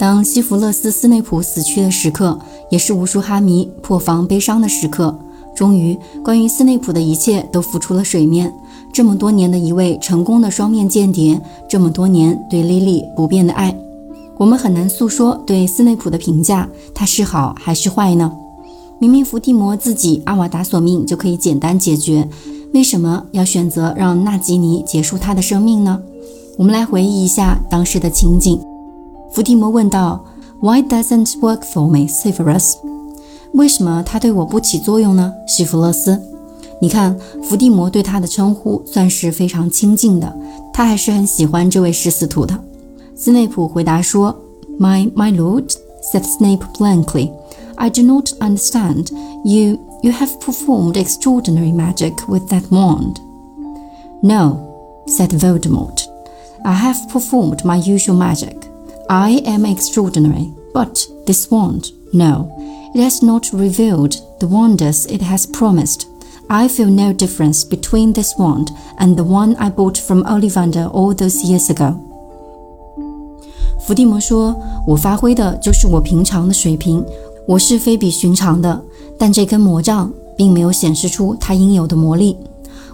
当西弗勒斯·斯内普死去的时刻，也是无数哈迷破防悲伤的时刻。终于，关于斯内普的一切都浮出了水面。这么多年的一位成功的双面间谍，这么多年对莉莉不变的爱，我们很难诉说对斯内普的评价，他是好还是坏呢？明明伏地魔自己阿瓦达索命就可以简单解决，为什么要选择让纳吉尼结束他的生命呢？我们来回忆一下当时的情景。伏地魔问道：“Why doesn't work for me, Severus？” 为什么他对我不起作用呢，西弗勒斯？你看，伏地魔对他的称呼算是非常亲近的，他还是很喜欢这位食死徒的。斯内普回答说：“My my lord,” said Snape blankly, “I do not understand. You you have performed extraordinary magic with that wand.” “No,” said Voldemort, “I have performed my usual magic. I am extraordinary, but this wand, no, it has not revealed the wonders it has promised.” I feel no difference between this wand and the one I bought from Ollivander all those years ago。伏地魔说：“我发挥的就是我平常的水平，我是非比寻常的。但这根魔杖并没有显示出它应有的魔力。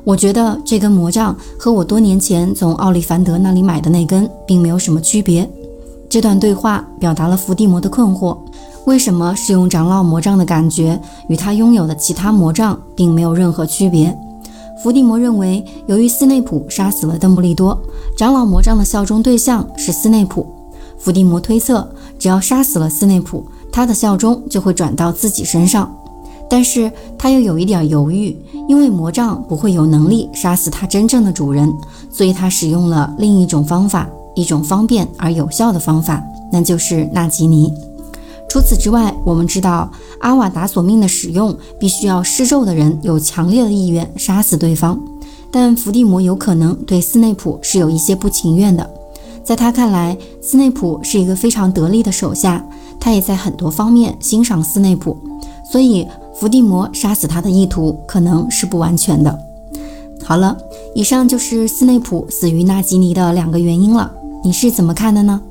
我觉得这根魔杖和我多年前从奥利凡德那里买的那根并没有什么区别。”这段对话表达了伏地魔的困惑。为什么使用长老魔杖的感觉与他拥有的其他魔杖并没有任何区别？伏地魔认为，由于斯内普杀死了邓布利多，长老魔杖的效忠对象是斯内普。伏地魔推测，只要杀死了斯内普，他的效忠就会转到自己身上。但是他又有一点犹豫，因为魔杖不会有能力杀死他真正的主人，所以他使用了另一种方法，一种方便而有效的方法，那就是纳吉尼。除此之外，我们知道阿瓦达索命的使用必须要施咒的人有强烈的意愿杀死对方，但伏地魔有可能对斯内普是有一些不情愿的。在他看来，斯内普是一个非常得力的手下，他也在很多方面欣赏斯内普，所以伏地魔杀死他的意图可能是不完全的。好了，以上就是斯内普死于纳吉尼的两个原因了，你是怎么看的呢？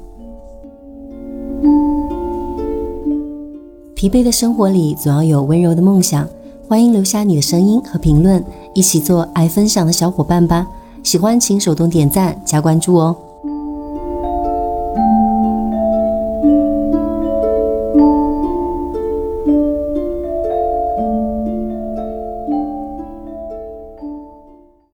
疲惫的生活里总要有温柔的梦想，欢迎留下你的声音和评论，一起做爱分享的小伙伴吧。喜欢请手动点赞加关注哦。